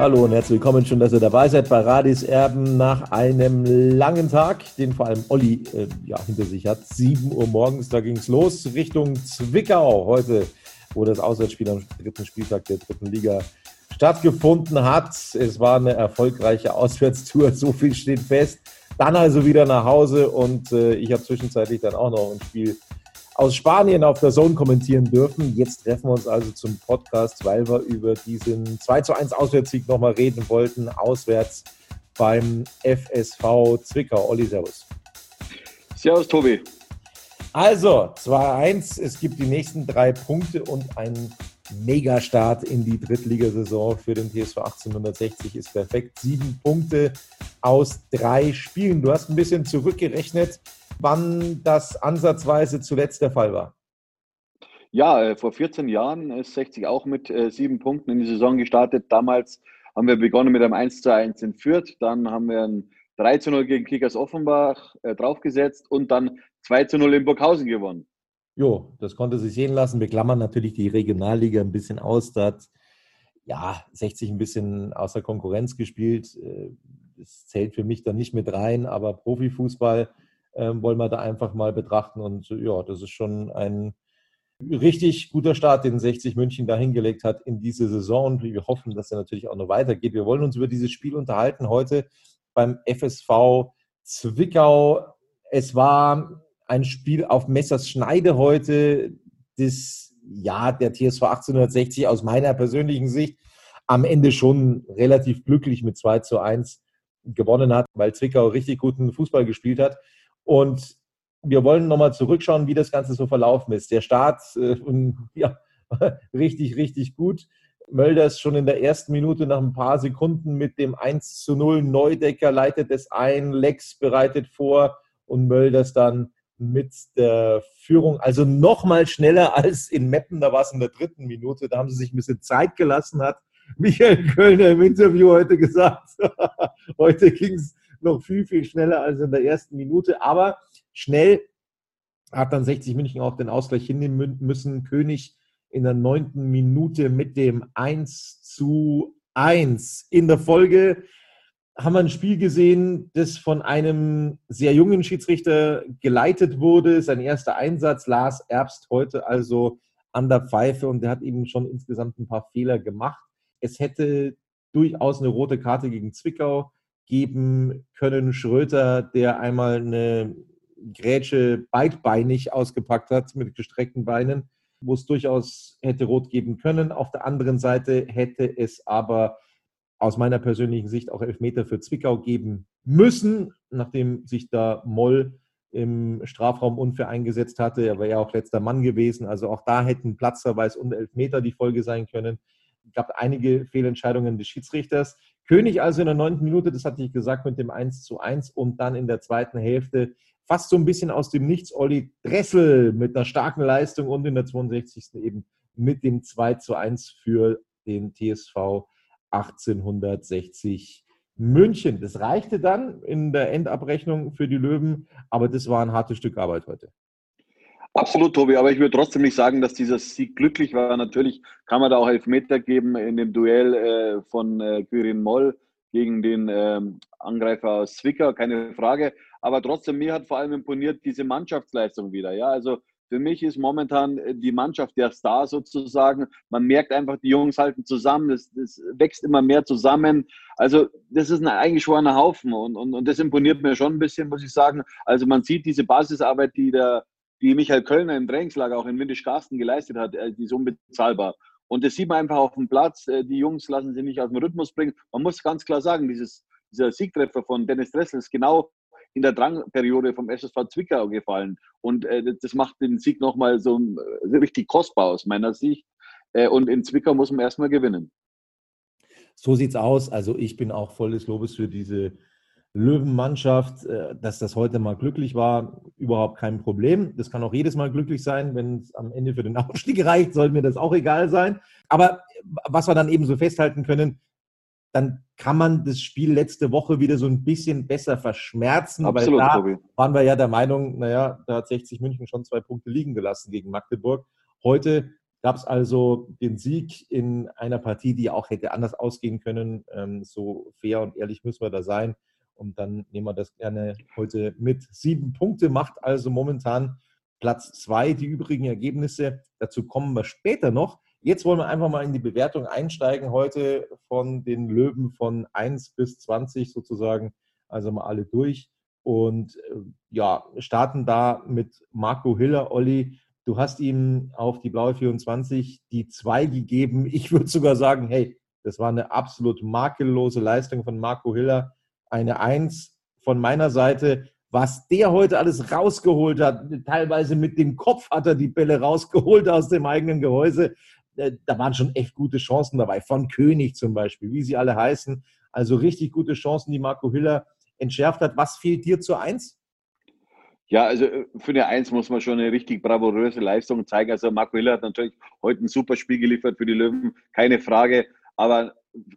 Hallo und herzlich willkommen. Schön, dass ihr dabei seid bei Radis Erben nach einem langen Tag, den vor allem Olli äh, ja, hinter sich hat. 7 Uhr morgens, da ging es los Richtung Zwickau heute, wo das Auswärtsspiel am dritten Spieltag der dritten Liga stattgefunden hat. Es war eine erfolgreiche Auswärtstour, so viel steht fest. Dann also wieder nach Hause und äh, ich habe zwischenzeitlich dann auch noch ein Spiel aus Spanien auf der Zone kommentieren dürfen. Jetzt treffen wir uns also zum Podcast, weil wir über diesen 2 zu 1 Auswärtssieg nochmal reden wollten. Auswärts beim FSV Zwickau. Olli, Servus. Servus, Tobi. Also, 2-1. Es gibt die nächsten drei Punkte und ein Megastart in die Drittligasaison für den TSV 1860 ist perfekt. Sieben Punkte aus drei Spielen. Du hast ein bisschen zurückgerechnet wann das ansatzweise zuletzt der Fall war. Ja, äh, vor 14 Jahren ist 60 auch mit äh, sieben Punkten in die Saison gestartet. Damals haben wir begonnen mit einem 1 zu 1 in Fürth, dann haben wir ein 3 zu 0 gegen Kickers Offenbach äh, draufgesetzt und dann 2 zu 0 in Burghausen gewonnen. Jo, das konnte sich sehen lassen. Wir klammern natürlich die Regionalliga ein bisschen aus. Da hat ja 60 ein bisschen außer Konkurrenz gespielt. Äh, das zählt für mich dann nicht mit rein, aber Profifußball ähm, wollen wir da einfach mal betrachten. Und ja, das ist schon ein richtig guter Start, den 60 München da hingelegt hat in diese Saison. Und wir hoffen, dass er natürlich auch noch weitergeht. Wir wollen uns über dieses Spiel unterhalten heute beim FSV Zwickau. Es war ein Spiel auf Messers Schneide heute, das ja der TSV 1860 aus meiner persönlichen Sicht am Ende schon relativ glücklich mit 2 zu 1 gewonnen hat, weil Zwickau richtig guten Fußball gespielt hat. Und wir wollen nochmal zurückschauen, wie das Ganze so verlaufen ist. Der Start, äh, ja, richtig, richtig gut. Mölders schon in der ersten Minute nach ein paar Sekunden mit dem 1 zu 0. Neudecker leitet es ein, Lex bereitet vor und Mölders dann mit der Führung, also nochmal schneller als in Meppen, da war es in der dritten Minute, da haben sie sich ein bisschen Zeit gelassen, hat Michael Kölner im Interview heute gesagt. heute ging es noch viel, viel schneller als in der ersten Minute. Aber schnell hat dann 60 München auch den Ausgleich hinnehmen müssen. König in der neunten Minute mit dem 1 zu 1. In der Folge haben wir ein Spiel gesehen, das von einem sehr jungen Schiedsrichter geleitet wurde. Sein erster Einsatz, Lars Erbst, heute also an der Pfeife und der hat eben schon insgesamt ein paar Fehler gemacht. Es hätte durchaus eine rote Karte gegen Zwickau geben können. Schröter, der einmal eine Grätsche beidbeinig ausgepackt hat mit gestreckten Beinen, wo es durchaus hätte rot geben können. Auf der anderen Seite hätte es aber aus meiner persönlichen Sicht auch Elfmeter für Zwickau geben müssen, nachdem sich da Moll im Strafraum unfair eingesetzt hatte. Er war ja auch letzter Mann gewesen. Also auch da hätten Platzverweis und Elfmeter die Folge sein können. Es gab einige Fehlentscheidungen des Schiedsrichters. König also in der neunten Minute, das hatte ich gesagt, mit dem 1 zu 1 und dann in der zweiten Hälfte fast so ein bisschen aus dem Nichts Olli Dressel mit einer starken Leistung und in der 62. eben mit dem 2 zu 1 für den TSV 1860 München. Das reichte dann in der Endabrechnung für die Löwen, aber das war ein hartes Stück Arbeit heute. Absolut, Tobi, aber ich würde trotzdem nicht sagen, dass dieser Sieg glücklich war. Natürlich kann man da auch Elfmeter geben in dem Duell äh, von äh, Quirin Moll gegen den ähm, Angreifer aus Zwickau, keine Frage. Aber trotzdem, mir hat vor allem imponiert diese Mannschaftsleistung wieder. Ja, also für mich ist momentan äh, die Mannschaft der Star sozusagen. Man merkt einfach, die Jungs halten zusammen, es, es wächst immer mehr zusammen. Also das ist ein eingeschworener Haufen und, und, und das imponiert mir schon ein bisschen, muss ich sagen. Also man sieht diese Basisarbeit, die der die Michael Kölner im Trainingslager auch in Windisch-Garsten geleistet hat, äh, die ist unbezahlbar. Und das sieht man einfach auf dem Platz. Äh, die Jungs lassen sich nicht aus dem Rhythmus bringen. Man muss ganz klar sagen, dieses, dieser Siegtreffer von Dennis Dressel ist genau in der Drangperiode vom SSV Zwickau gefallen. Und äh, das macht den Sieg nochmal so äh, richtig kostbar aus meiner Sicht. Äh, und in Zwickau muss man erstmal gewinnen. So sieht's aus. Also ich bin auch voll des Lobes für diese Löwenmannschaft, äh, dass das heute mal glücklich war, überhaupt kein Problem. Das kann auch jedes Mal glücklich sein, wenn es am Ende für den Aufstieg reicht, soll mir das auch egal sein. Aber was wir dann eben so festhalten können, dann kann man das Spiel letzte Woche wieder so ein bisschen besser verschmerzen. Absolut, weil da Tobi. waren wir ja der Meinung, naja, da hat 60 München schon zwei Punkte liegen gelassen gegen Magdeburg. Heute gab es also den Sieg in einer Partie, die auch hätte anders ausgehen können. Ähm, so fair und ehrlich müssen wir da sein. Und dann nehmen wir das gerne heute mit. Sieben Punkte macht also momentan Platz zwei. Die übrigen Ergebnisse, dazu kommen wir später noch. Jetzt wollen wir einfach mal in die Bewertung einsteigen, heute von den Löwen von 1 bis 20 sozusagen, also mal alle durch. Und äh, ja, starten da mit Marco Hiller. Olli, du hast ihm auf die blaue 24 die 2 gegeben. Ich würde sogar sagen, hey, das war eine absolut makellose Leistung von Marco Hiller eine Eins von meiner Seite. Was der heute alles rausgeholt hat, teilweise mit dem Kopf hat er die Bälle rausgeholt aus dem eigenen Gehäuse. Äh, da waren schon echt gute Chancen dabei. Von König zum Beispiel, wie sie alle heißen. Also richtig gute Chancen, die Marco Hiller entschärft hat. Was fehlt dir zur Eins? Ja, also äh, für eine Eins muss man schon eine richtig bravouröse Leistung zeigen. Also Marco Hiller hat natürlich heute ein super Spiel geliefert für die Löwen, keine Frage. Aber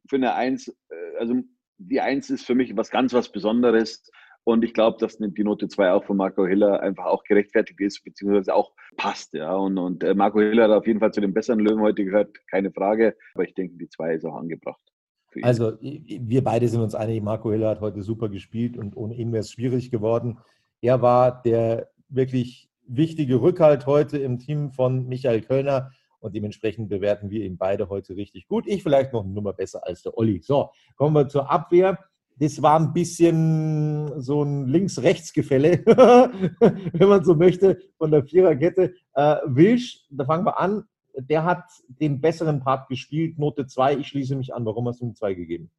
für eine Eins, äh, also die Eins ist für mich was ganz was Besonderes. Und ich glaube, dass die Note 2 auch von Marco Hiller einfach auch gerechtfertigt ist, beziehungsweise auch passt. Ja. Und, und äh, Marco Hiller hat auf jeden Fall zu den besseren Löwen heute gehört, keine Frage. Aber ich denke, die 2 ist auch angebracht. Also wir beide sind uns einig, Marco Hiller hat heute super gespielt und ohne ihn wäre es schwierig geworden. Er war der wirklich wichtige Rückhalt heute im Team von Michael Kölner und dementsprechend bewerten wir ihn beide heute richtig gut. Ich vielleicht noch eine Nummer besser als der Olli. So, kommen wir zur Abwehr. Das war ein bisschen so ein Links-Rechts-Gefälle, wenn man so möchte, von der Viererkette. Äh, Wilsch, da fangen wir an, der hat den besseren Part gespielt, Note 2. Ich schließe mich an. Warum hast du ihm 2 gegeben?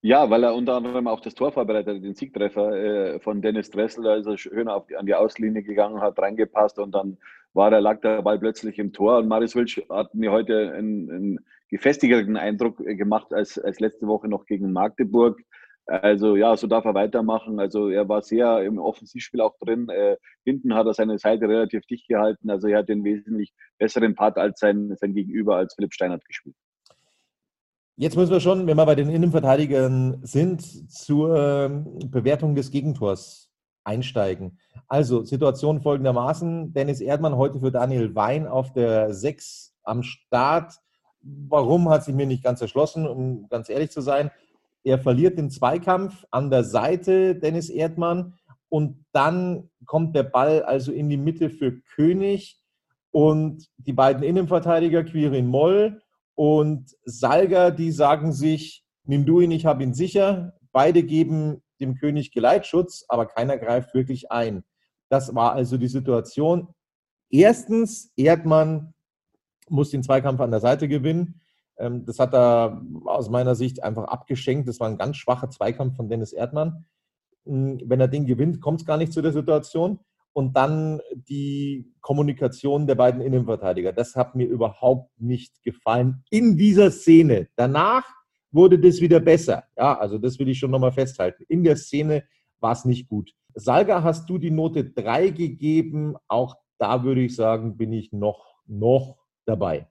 Ja, weil er unter anderem auch das Tor vorbereitet hat, den Siegtreffer äh, von Dennis Dressel. Da ist er schön die, an die Auslinie gegangen, hat reingepasst und dann war der, lag der Ball plötzlich im Tor. Und Marius Wilsch hat mir heute einen, einen gefestigten Eindruck gemacht als, als letzte Woche noch gegen Magdeburg. Also ja, so darf er weitermachen. Also er war sehr im Offensivspiel auch drin. Äh, hinten hat er seine Seite relativ dicht gehalten. Also er hat den wesentlich besseren Part als sein, sein Gegenüber, als Philipp Steinert gespielt. Jetzt müssen wir schon, wenn wir bei den Innenverteidigern sind, zur ähm, Bewertung des Gegentors einsteigen. Also Situation folgendermaßen. Dennis Erdmann heute für Daniel Wein auf der 6 am Start. Warum hat sich mir nicht ganz erschlossen, um ganz ehrlich zu sein. Er verliert den Zweikampf an der Seite, Dennis Erdmann. Und dann kommt der Ball also in die Mitte für König und die beiden Innenverteidiger, Quirin Moll und Salga, die sagen sich, nimm du ihn, ich habe ihn sicher. Beide geben dem König Geleitschutz, aber keiner greift wirklich ein. Das war also die Situation. Erstens, Erdmann muss den Zweikampf an der Seite gewinnen. Ähm, das hat er aus meiner Sicht einfach abgeschenkt. Das war ein ganz schwacher Zweikampf von Dennis Erdmann. Hm, wenn er den gewinnt, kommt es gar nicht zu der Situation und dann die Kommunikation der beiden Innenverteidiger. Das hat mir überhaupt nicht gefallen in dieser Szene. Danach wurde das wieder besser. Ja, also das will ich schon nochmal festhalten. In der Szene war es nicht gut. Salga, hast du die Note 3 gegeben? Auch da würde ich sagen, bin ich noch, noch dabei.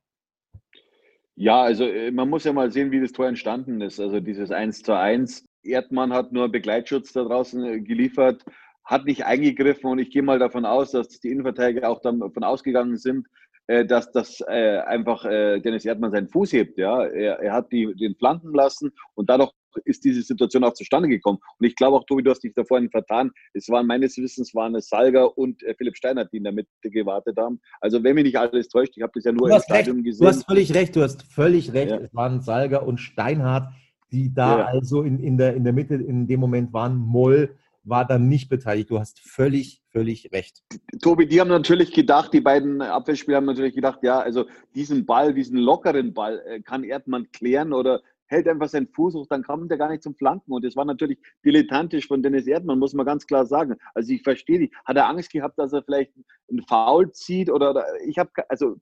Ja, also äh, man muss ja mal sehen, wie das Tor entstanden ist. Also dieses 1 zu 1. Erdmann hat nur Begleitschutz da draußen äh, geliefert, hat nicht eingegriffen und ich gehe mal davon aus, dass die Innenverteidiger auch davon ausgegangen sind, dass das einfach Dennis Erdmann seinen Fuß hebt. Ja, er, er hat die, den flanken lassen und dadurch ist diese Situation auch zustande gekommen. Und ich glaube auch, Tobi, du hast dich da vorhin vertan. Es waren meines Wissens waren es Salger und äh, Philipp Steinert, die in der Mitte gewartet haben. Also wenn mich nicht alles täuscht, ich habe das ja nur im Stadion recht. gesehen. Du hast völlig recht, du hast völlig recht. Ja. Es waren Salger und Steinhardt, die da ja. also in, in, der, in der Mitte in dem Moment waren. Moll war dann nicht beteiligt. Du hast völlig, völlig recht. Tobi, die haben natürlich gedacht, die beiden Abwehrspieler haben natürlich gedacht, ja, also diesen Ball, diesen lockeren Ball äh, kann Erdmann klären oder hält einfach seinen Fuß hoch, dann kommt er gar nicht zum Flanken. Und das war natürlich dilettantisch von Dennis Erdmann, muss man ganz klar sagen. Also ich verstehe nicht. Hat er Angst gehabt, dass er vielleicht einen Foul zieht oder ich habe, also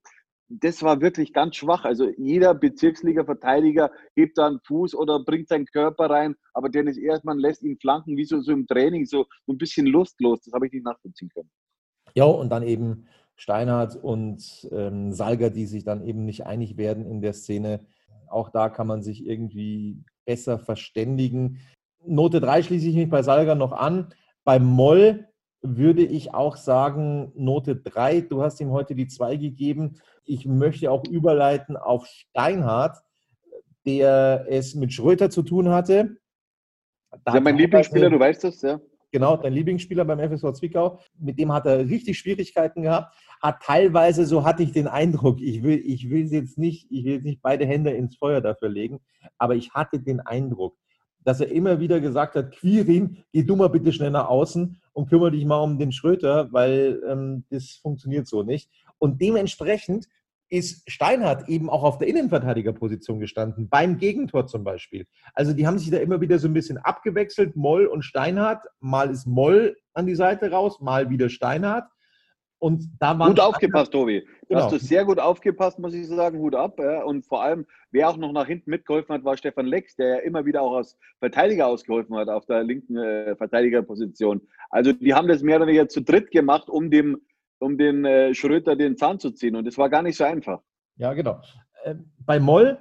das war wirklich ganz schwach. Also jeder Bezirksliga-Verteidiger hebt da einen Fuß oder bringt seinen Körper rein, aber Dennis Erdmann lässt ihn flanken, wie so, so im Training, so, ein bisschen lustlos. Das habe ich nicht nachvollziehen können. Ja, und dann eben Steinhardt und ähm, Salger, die sich dann eben nicht einig werden in der Szene. Auch da kann man sich irgendwie besser verständigen. Note 3 schließe ich mich bei Salga noch an. Bei Moll würde ich auch sagen, Note 3. Du hast ihm heute die 2 gegeben. Ich möchte auch überleiten auf Steinhardt, der es mit Schröter zu tun hatte. Ja, mein Lieblingsspieler, du weißt das, ja. Genau, dein Lieblingsspieler beim FSV Zwickau. Mit dem hat er richtig Schwierigkeiten gehabt. Hat teilweise, so hatte ich den Eindruck, ich will, ich will jetzt nicht, ich will jetzt nicht beide Hände ins Feuer dafür legen, aber ich hatte den Eindruck, dass er immer wieder gesagt hat, Quirin, geh du mal bitte schnell nach außen und kümmere dich mal um den Schröter, weil ähm, das funktioniert so nicht. Und dementsprechend ist Steinhardt eben auch auf der Innenverteidigerposition gestanden, beim Gegentor zum Beispiel. Also die haben sich da immer wieder so ein bisschen abgewechselt, Moll und Steinhardt. Mal ist Moll an die Seite raus, mal wieder Steinhardt. Und da war gut aufgepasst, Tobi. Genau. Hast du sehr gut aufgepasst, muss ich sagen. Hut ab. Ja. Und vor allem, wer auch noch nach hinten mitgeholfen hat, war Stefan Lex, der ja immer wieder auch als Verteidiger ausgeholfen hat auf der linken äh, Verteidigerposition. Also die haben das mehr oder weniger zu dritt gemacht, um dem um den äh, Schröter den Zahn zu ziehen. Und es war gar nicht so einfach. Ja, genau. Äh, bei Moll,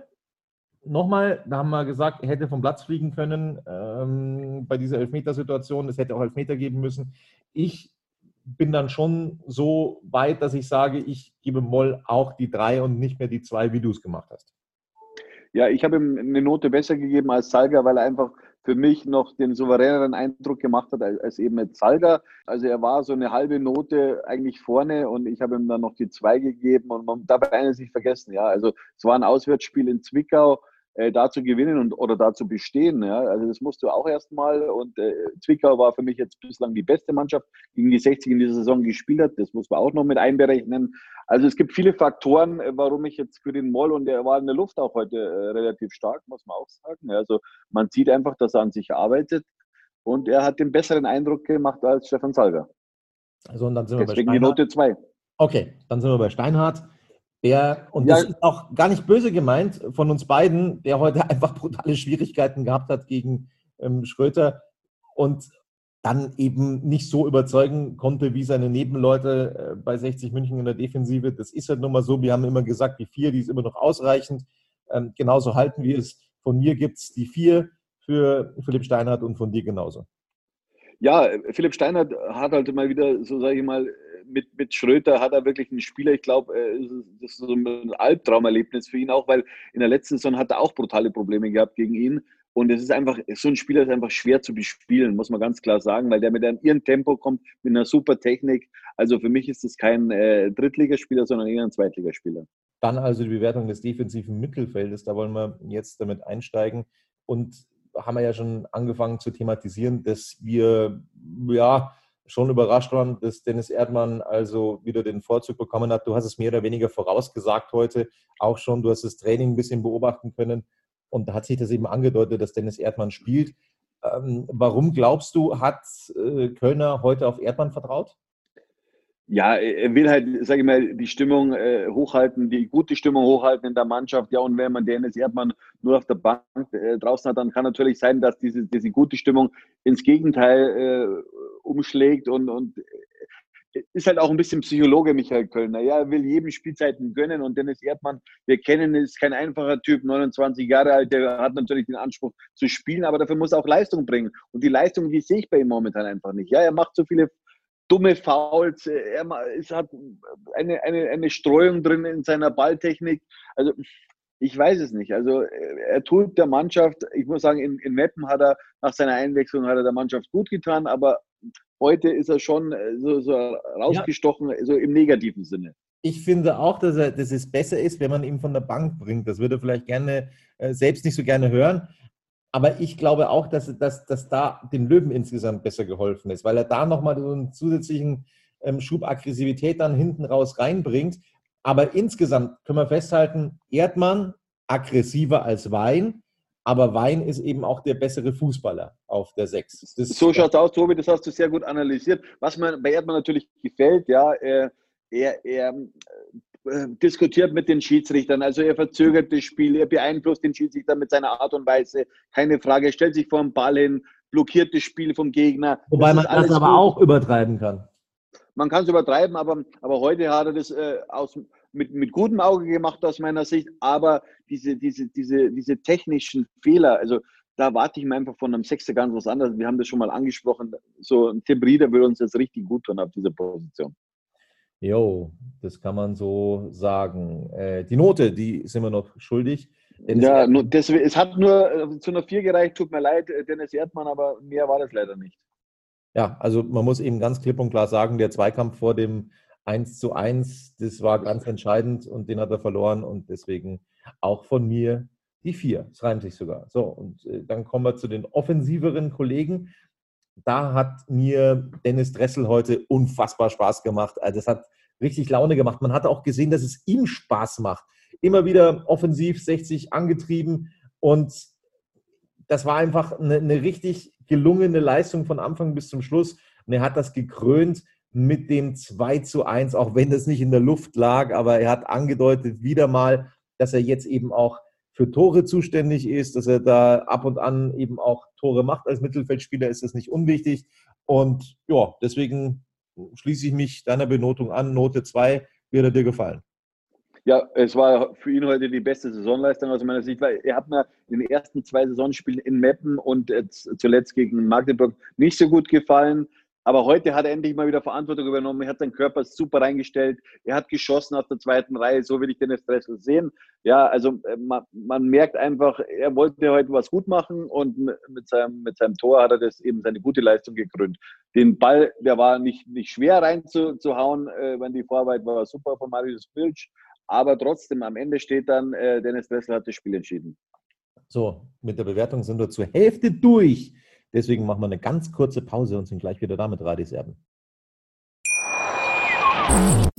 nochmal, da haben wir gesagt, er hätte vom Platz fliegen können ähm, bei dieser Elfmetersituation. Es hätte auch Elfmeter geben müssen. Ich bin dann schon so weit, dass ich sage, ich gebe Moll auch die drei und nicht mehr die zwei, wie du es gemacht hast. Ja, ich habe ihm eine Note besser gegeben als Salga, weil er einfach für mich noch den souveräneren Eindruck gemacht hat als, als eben mit Salga. Also er war so eine halbe Note eigentlich vorne und ich habe ihm dann noch die zwei gegeben und man darf eines nicht vergessen, ja. Also es war ein Auswärtsspiel in Zwickau äh, da zu gewinnen und, oder da zu bestehen. Ja? Also das musst du auch erstmal. Und äh, Zwickau war für mich jetzt bislang die beste Mannschaft, gegen die 60 in dieser Saison gespielt hat. Das muss man auch noch mit einberechnen. Also es gibt viele Faktoren, äh, warum ich jetzt für den Moll und der war in der Luft auch heute äh, relativ stark, muss man auch sagen. Also man sieht einfach, dass er an sich arbeitet und er hat den besseren Eindruck gemacht als Stefan Salger. Also und dann sind Deswegen wir bei Steinhardt. die Note 2. Okay, dann sind wir bei Steinhardt. Der, und ja. das ist auch gar nicht böse gemeint von uns beiden, der heute einfach brutale Schwierigkeiten gehabt hat gegen ähm, Schröter und dann eben nicht so überzeugen konnte wie seine Nebenleute äh, bei 60 München in der Defensive. Das ist halt nun mal so. Wir haben immer gesagt, die vier, die ist immer noch ausreichend. Ähm, genauso halten wir es. Von mir gibt es die vier für Philipp Steinhardt und von dir genauso. Ja, Philipp Steinhardt hat halt mal wieder, so sage ich mal, mit, mit Schröter hat er wirklich einen Spieler, ich glaube, äh, das ist so ein Albtraumerlebnis für ihn auch, weil in der letzten Saison hat er auch brutale Probleme gehabt gegen ihn. Und es ist einfach, so ein Spieler ist einfach schwer zu bespielen, muss man ganz klar sagen, weil der mit einem ihren Tempo kommt, mit einer super Technik. Also für mich ist es kein äh, Drittligaspieler, sondern eher ein Zweitligaspieler. Dann also die Bewertung des defensiven Mittelfeldes, da wollen wir jetzt damit einsteigen. Und haben wir ja schon angefangen zu thematisieren, dass wir ja schon überrascht waren, dass Dennis Erdmann also wieder den Vorzug bekommen hat. Du hast es mehr oder weniger vorausgesagt heute, auch schon. Du hast das Training ein bisschen beobachten können und da hat sich das eben angedeutet, dass Dennis Erdmann spielt. Ähm, warum glaubst du, hat äh, Kölner heute auf Erdmann vertraut? Ja, er will halt, sage ich mal, die Stimmung äh, hochhalten, die gute Stimmung hochhalten in der Mannschaft. Ja, und wenn man Dennis Erdmann nur auf der Bank äh, draußen hat, dann kann natürlich sein, dass diese, diese gute Stimmung ins Gegenteil äh, umschlägt und, und ist halt auch ein bisschen Psychologe, Michael Kölner. Ja, er will jedem Spielzeiten gönnen und Dennis Erdmann, wir kennen, ist kein einfacher Typ, 29 Jahre alt, der hat natürlich den Anspruch zu spielen, aber dafür muss er auch Leistung bringen. Und die Leistung, die sehe ich bei ihm momentan einfach nicht. Ja, er macht so viele dumme Fouls, er hat eine, eine, eine Streuung drin in seiner Balltechnik. Also ich weiß es nicht. Also er tut der Mannschaft, ich muss sagen, in, in Meppen hat er nach seiner Einwechslung hat er der Mannschaft gut getan, aber heute ist er schon äh, so, so rausgestochen, ja. so im negativen Sinne. Ich finde auch, dass, er, dass es besser ist, wenn man ihn von der Bank bringt. Das würde er vielleicht gerne äh, selbst nicht so gerne hören. Aber ich glaube auch, dass, dass, dass da dem Löwen insgesamt besser geholfen ist, weil er da nochmal so einen zusätzlichen ähm, Schub Aggressivität dann hinten raus reinbringt. Aber insgesamt können wir festhalten, Erdmann aggressiver als Wein, aber Wein ist eben auch der bessere Fußballer auf der Sechs. Das so schaut es aus, Tobi, das hast du sehr gut analysiert. Was mir bei Erdmann natürlich gefällt, ja, er, er, er äh, diskutiert mit den Schiedsrichtern, also er verzögert das Spiel, er beeinflusst den Schiedsrichter mit seiner Art und Weise, keine Frage, er stellt sich vor den Ball hin, blockiert das Spiel vom Gegner. Wobei das man das aber gut. auch übertreiben kann. Man kann es übertreiben, aber, aber heute hat er das äh, aus, mit, mit gutem Auge gemacht aus meiner Sicht, aber diese, diese, diese, diese technischen Fehler, also da warte ich mir einfach von einem Sechster ganz was anderes. Wir haben das schon mal angesprochen. So ein Tim Rieder würde uns jetzt richtig gut tun auf dieser Position. Jo, das kann man so sagen. Äh, die Note, die sind wir noch schuldig. ja, nur, das, es hat nur äh, zu einer 4 gereicht, tut mir leid, äh, Dennis Erdmann, aber mehr war das leider nicht. Ja, also man muss eben ganz klipp und klar sagen, der Zweikampf vor dem 1 zu 1, das war ganz entscheidend und den hat er verloren und deswegen auch von mir die 4. Es reimt sich sogar. So, und äh, dann kommen wir zu den offensiveren Kollegen. Da hat mir Dennis Dressel heute unfassbar Spaß gemacht. Also es hat richtig Laune gemacht. Man hat auch gesehen, dass es ihm Spaß macht. Immer wieder offensiv 60 angetrieben und das war einfach eine, eine richtig gelungene Leistung von Anfang bis zum Schluss. Und er hat das gekrönt mit dem 2 zu 1, auch wenn das nicht in der Luft lag, aber er hat angedeutet wieder mal, dass er jetzt eben auch für Tore zuständig ist, dass er da ab und an eben auch Tore macht als Mittelfeldspieler, ist das nicht unwichtig. Und ja, deswegen schließe ich mich deiner Benotung an. Note 2, wird er dir gefallen? Ja, es war für ihn heute die beste Saisonleistung aus meiner Sicht, weil er hat mir in den ersten zwei Saisonspielen in Meppen und zuletzt gegen Magdeburg nicht so gut gefallen. Aber heute hat er endlich mal wieder Verantwortung übernommen. Er hat seinen Körper super reingestellt. Er hat geschossen aus der zweiten Reihe. So will ich den Dressel sehen. Ja, also äh, man, man, merkt einfach, er wollte heute was gut machen und mit seinem, mit seinem Tor hat er das eben seine gute Leistung gekrönt. Den Ball, der war nicht, nicht schwer reinzuhauen, äh, wenn die Vorarbeit war super von Marius Pilsch. Aber trotzdem, am Ende steht dann, äh, Dennis Dressel hat das Spiel entschieden. So, mit der Bewertung sind wir zur Hälfte durch. Deswegen machen wir eine ganz kurze Pause und sind gleich wieder da mit Radis Erben.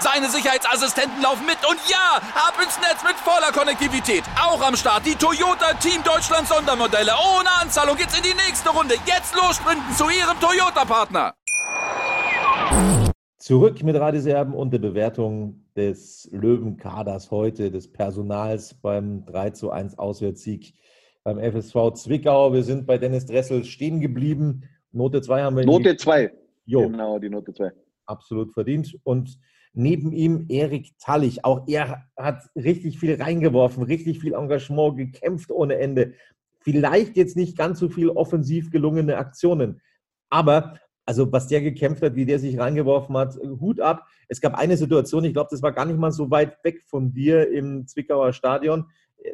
Seine Sicherheitsassistenten laufen mit und ja, ab ins Netz mit voller Konnektivität. Auch am Start die Toyota Team Deutschland Sondermodelle. Ohne Anzahlung geht's in die nächste Runde. Jetzt los sprinten zu Ihrem Toyota-Partner. Zurück mit Radiserben und der Bewertung des Löwenkaders heute, des Personals beim 3 zu 1 Auswärtssieg beim FSV Zwickau. Wir sind bei Dennis Dressel stehen geblieben. Note 2 haben wir. Note 2. Genau, die Note 2. Absolut verdient. Und Neben ihm Erik Tallich. Auch er hat richtig viel reingeworfen, richtig viel Engagement, gekämpft ohne Ende. Vielleicht jetzt nicht ganz so viel offensiv gelungene Aktionen. Aber also was der gekämpft hat, wie der sich reingeworfen hat, Hut ab. Es gab eine Situation, ich glaube, das war gar nicht mal so weit weg von dir im Zwickauer Stadion,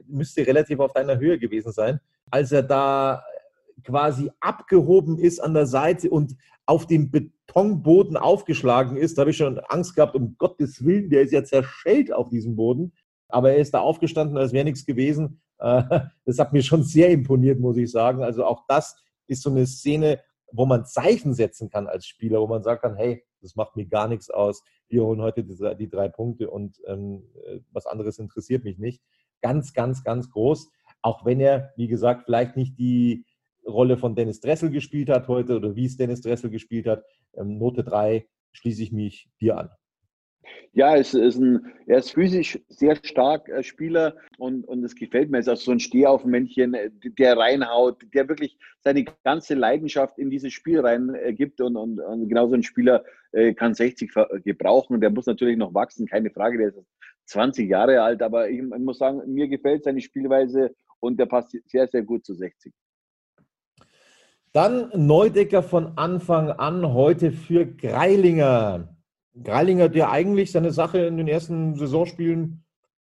müsste relativ auf deiner Höhe gewesen sein, als er da quasi abgehoben ist an der Seite und auf dem Betonboden aufgeschlagen ist. Da habe ich schon Angst gehabt, um Gottes Willen, der ist ja zerschellt auf diesem Boden. Aber er ist da aufgestanden, als wäre nichts gewesen. Äh, das hat mir schon sehr imponiert, muss ich sagen. Also auch das ist so eine Szene, wo man Zeichen setzen kann als Spieler, wo man sagen kann, hey, Das macht mir gar nichts aus. Wir holen heute die, drei Punkte und ähm, äh, was anderes interessiert mich nicht. Ganz, ganz, ganz groß. Auch wenn er, wie gesagt, vielleicht nicht die Rolle von Dennis Dressel gespielt hat heute oder wie es Dennis Dressel gespielt hat. Ähm, Note 3 schließe ich mich dir an. Ja, es ist ein, er ist physisch sehr stark äh, Spieler und, und es gefällt mir. Er ist auch so ein Stehaufmännchen, äh, der reinhaut, der wirklich seine ganze Leidenschaft in dieses Spiel reingibt äh, und, und, und genau so ein Spieler kann 60 gebrauchen. Der muss natürlich noch wachsen, keine Frage. Der ist 20 Jahre alt, aber ich, ich muss sagen, mir gefällt seine Spielweise und der passt sehr, sehr gut zu 60. Dann Neudecker von Anfang an heute für Greilinger. Greilinger, der eigentlich seine Sache in den ersten Saisonspielen,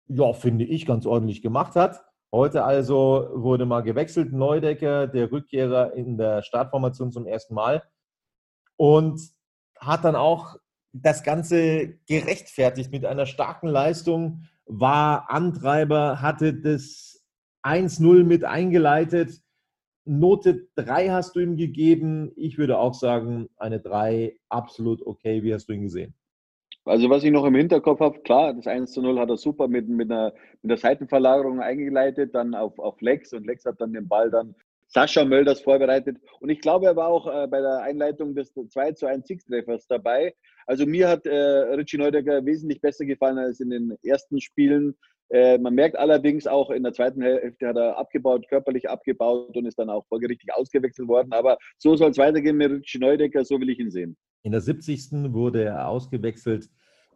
ja, finde ich, ganz ordentlich gemacht hat. Heute also wurde mal gewechselt, Neudecker, der Rückkehrer in der Startformation zum ersten Mal und hat dann auch das Ganze gerechtfertigt mit einer starken Leistung, war Antreiber, hatte das 1-0 mit eingeleitet Note 3 hast du ihm gegeben. Ich würde auch sagen, eine 3 absolut okay. Wie hast du ihn gesehen? Also was ich noch im Hinterkopf habe, klar, das 1 zu 0 hat er super mit, mit, einer, mit einer Seitenverlagerung eingeleitet, dann auf, auf Lex und Lex hat dann den Ball dann Sascha Mölders vorbereitet. Und ich glaube, er war auch äh, bei der Einleitung des 2 zu 1 Siegtreffers dabei. Also mir hat äh, Richie Neudecker wesentlich besser gefallen als in den ersten Spielen. Äh, man merkt allerdings auch, in der zweiten Hälfte hat er abgebaut, körperlich abgebaut und ist dann auch folgerichtig ausgewechselt worden. Aber so soll es weitergehen mit Richie Neudecker, so will ich ihn sehen. In der 70. wurde er ausgewechselt.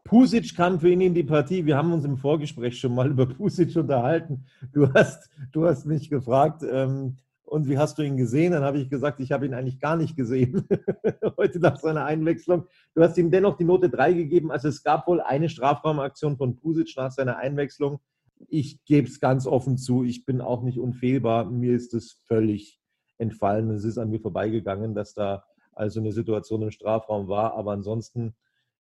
Pusic kam für ihn in die Partie. Wir haben uns im Vorgespräch schon mal über Pusic unterhalten. Du hast, du hast mich gefragt, ähm, und wie hast du ihn gesehen? Dann habe ich gesagt, ich habe ihn eigentlich gar nicht gesehen heute nach seiner Einwechslung. Du hast ihm dennoch die Note 3 gegeben. Also es gab wohl eine Strafraumaktion von Pusic nach seiner Einwechslung. Ich gebe es ganz offen zu, ich bin auch nicht unfehlbar. Mir ist es völlig entfallen. Es ist an mir vorbeigegangen, dass da also eine Situation im Strafraum war. Aber ansonsten,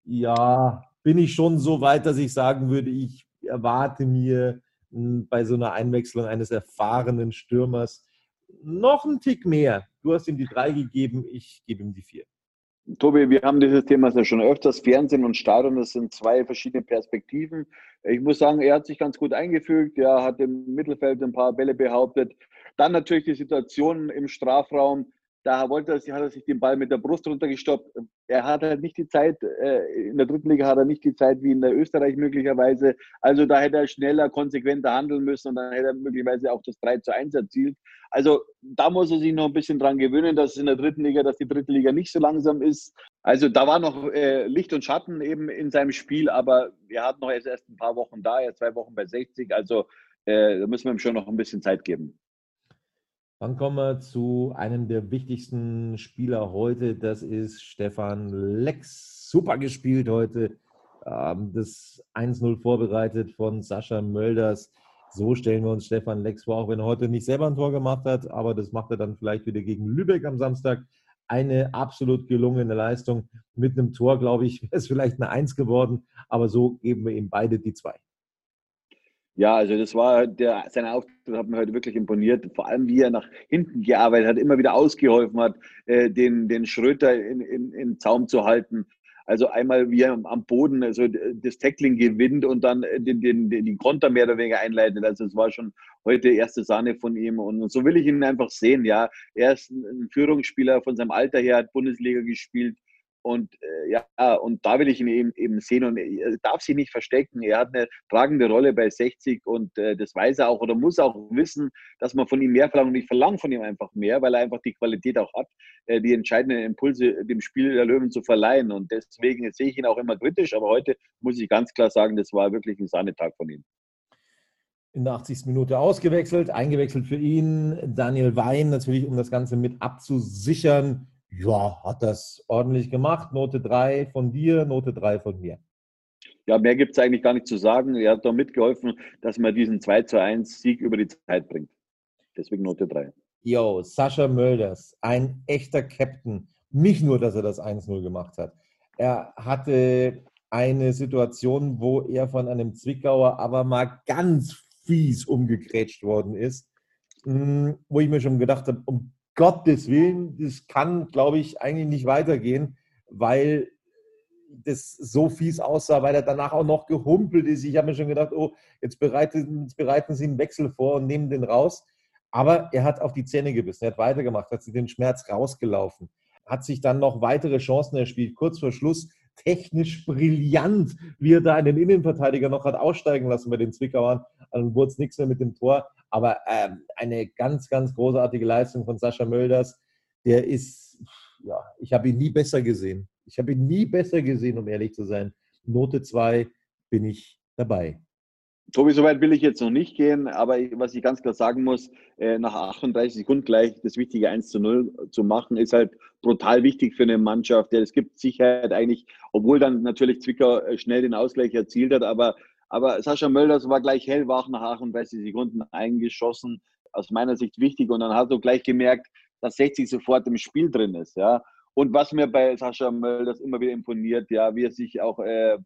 ja, bin ich schon so weit, dass ich sagen würde, ich erwarte mir hm, bei so einer Einwechslung eines erfahrenen Stürmers noch einen Tick mehr. Du hast ihm die drei gegeben, ich gebe ihm die vier. Tobi, wir haben dieses Thema ja schon öfters. Fernsehen und Stadion, das sind zwei verschiedene Perspektiven. Ich muss sagen, er hat sich ganz gut eingefügt. Er hat im Mittelfeld ein paar Bälle behauptet. Dann natürlich die Situation im Strafraum. Da wollte er, hat er sich den Ball mit der Brust runtergestoppt. Er hat halt nicht die Zeit, äh, in der dritten Liga hat er nicht die Zeit wie in der Österreich möglicherweise. Also da hätte er schneller, konsequenter handeln müssen und dann hätte er möglicherweise auch das 3 zu 1 erzielt. Also da muss er sich noch ein bisschen dran gewöhnen, dass es in der dritten Liga, dass die dritte Liga nicht so langsam ist. Also da war noch äh, Licht und Schatten eben in seinem Spiel, aber er hat noch erst, erst ein paar Wochen da, er zwei Wochen bei 60. Also äh, da müssen wir ihm schon noch ein bisschen Zeit geben. Dann kommen wir zu einem der wichtigsten Spieler heute. Das ist Stefan Lex. Super gespielt heute. Ähm, das 1-0 vorbereitet von Sascha Mölders. So stellen wir uns Stefan Lex vor, auch wenn er heute nicht selber ein Tor gemacht hat, aber das macht er dann vielleicht wieder gegen Lübeck am Samstag. Eine absolut gelungene Leistung. Mit einem Tor, glaube ich, wäre es vielleicht eine Eins geworden, aber so geben wir ihm beide die zwei. Ja, also das war der, sein Auftritt hat mir heute wirklich imponiert. Vor allem, wie er nach hinten gearbeitet hat, immer wieder ausgeholfen hat, äh, den, den Schröter in, in, in Zaum zu halten. Also einmal wie er am Boden also das Tackling gewinnt und dann den, den, den, den Konter mehr oder weniger einleitet. Also es war schon heute erste Sahne von ihm und so will ich ihn einfach sehen. Ja, er ist ein Führungsspieler von seinem Alter her, hat Bundesliga gespielt, und äh, ja, und da will ich ihn eben, eben sehen und er darf sich nicht verstecken. Er hat eine tragende Rolle bei 60 und äh, das weiß er auch oder muss auch wissen, dass man von ihm mehr verlangt. Und ich verlange von ihm einfach mehr, weil er einfach die Qualität auch hat, äh, die entscheidenden Impulse dem Spiel der Löwen zu verleihen. Und deswegen sehe ich ihn auch immer kritisch. Aber heute muss ich ganz klar sagen, das war wirklich ein Sahnetag von ihm in der 80. Minute ausgewechselt, eingewechselt für ihn. Daniel Wein natürlich, um das Ganze mit abzusichern. Ja, hat das ordentlich gemacht. Note 3 von dir, Note 3 von mir. Ja, mehr gibt es eigentlich gar nicht zu sagen. Er hat doch mitgeholfen, dass man diesen 2 zu 1 Sieg über die Zeit bringt. Deswegen Note 3. Jo, Sascha Mölders, ein echter Captain. Nicht nur, dass er das 1-0 gemacht hat. Er hatte eine Situation, wo er von einem Zwickauer aber mal ganz fies umgegrätscht worden ist, hm, wo ich mir schon gedacht habe, um Gottes Willen, das kann, glaube ich, eigentlich nicht weitergehen, weil das so fies aussah, weil er danach auch noch gehumpelt ist. Ich habe mir schon gedacht, oh, jetzt bereiten, jetzt bereiten sie einen Wechsel vor und nehmen den raus. Aber er hat auf die Zähne gebissen, er hat weitergemacht, hat sich den Schmerz rausgelaufen, hat sich dann noch weitere Chancen erspielt. Kurz vor Schluss technisch brillant, wie er da einen Innenverteidiger noch hat aussteigen lassen bei den Zwickauern. Dann wurde es nichts mehr mit dem Tor. Aber ähm, eine ganz, ganz großartige Leistung von Sascha Mölders. Der ist, ja, ich habe ihn nie besser gesehen. Ich habe ihn nie besser gesehen, um ehrlich zu sein. Note 2 bin ich dabei. Tobi, soweit will ich jetzt noch nicht gehen, aber was ich ganz klar sagen muss, äh, nach 38 Sekunden gleich das wichtige 1 zu 0 zu machen, ist halt brutal wichtig für eine Mannschaft. Es gibt Sicherheit eigentlich, obwohl dann natürlich Zwickau äh, schnell den Ausgleich erzielt hat, aber, aber Sascha Mölders war gleich hellwach nach 38 Sekunden eingeschossen. Aus meiner Sicht wichtig und dann hat er gleich gemerkt, dass 60 sofort im Spiel drin ist. Ja. Und was mir bei Sascha Mölders immer wieder imponiert, ja, wie er sich auch äh,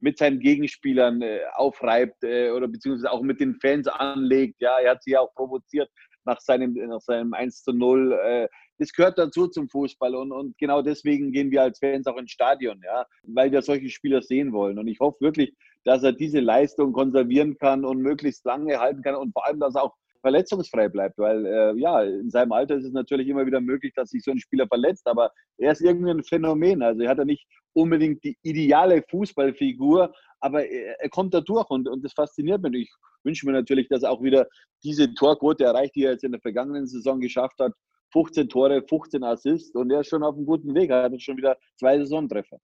mit seinen Gegenspielern äh, aufreibt äh, oder beziehungsweise auch mit den Fans anlegt. Ja, er hat sie ja auch provoziert nach seinem, nach seinem 1 zu 0. Äh, das gehört dazu zum Fußball und, und genau deswegen gehen wir als Fans auch ins Stadion, ja, weil wir solche Spieler sehen wollen. Und ich hoffe wirklich, dass er diese Leistung konservieren kann und möglichst lange halten kann und vor allem, dass er auch verletzungsfrei bleibt, weil äh, ja, in seinem Alter ist es natürlich immer wieder möglich, dass sich so ein Spieler verletzt, aber er ist irgendwie ein Phänomen. Also er hat ja nicht unbedingt die ideale Fußballfigur, aber er, er kommt da durch und, und das fasziniert mich. Ich wünsche mir natürlich, dass er auch wieder diese Torquote erreicht, die er jetzt in der vergangenen Saison geschafft hat. 15 Tore, 15 Assists und er ist schon auf einem guten Weg. Er hat schon wieder zwei Saisontreffer.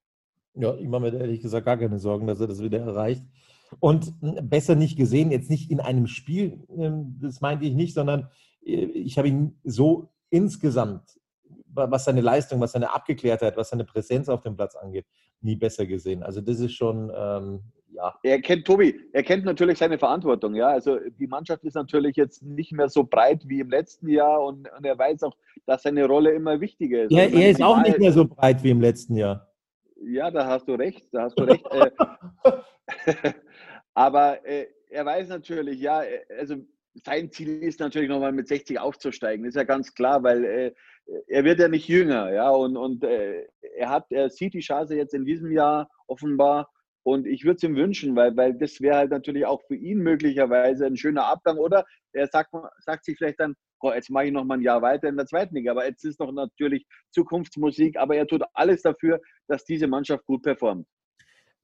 Ja, ich mache mir ehrlich gesagt gar keine Sorgen, dass er das wieder erreicht. Und besser nicht gesehen, jetzt nicht in einem Spiel, ähm, das meinte ich nicht, sondern äh, ich habe ihn so insgesamt, was seine Leistung, was seine Abgeklärtheit, was seine Präsenz auf dem Platz angeht, nie besser gesehen. Also das ist schon, ähm, ja. Er kennt, Tobi, er kennt natürlich seine Verantwortung, ja. Also die Mannschaft ist natürlich jetzt nicht mehr so breit wie im letzten Jahr und, und er weiß auch, dass seine Rolle immer wichtiger ist. Ja, er ist auch nicht mehr so breit wie im letzten Jahr. Ja, da hast du recht, da hast du recht. Äh, aber äh, er weiß natürlich, ja, äh, also sein Ziel ist natürlich nochmal mit 60 aufzusteigen, ist ja ganz klar, weil äh, er wird ja nicht jünger, ja, und, und äh, er hat, er sieht die Chance jetzt in diesem Jahr offenbar und ich würde es ihm wünschen, weil, weil das wäre halt natürlich auch für ihn möglicherweise ein schöner Abgang oder er sagt, sagt sich vielleicht dann, oh, jetzt mache ich noch mal ein Jahr weiter in der zweiten Liga, aber jetzt ist noch natürlich Zukunftsmusik, aber er tut alles dafür, dass diese Mannschaft gut performt.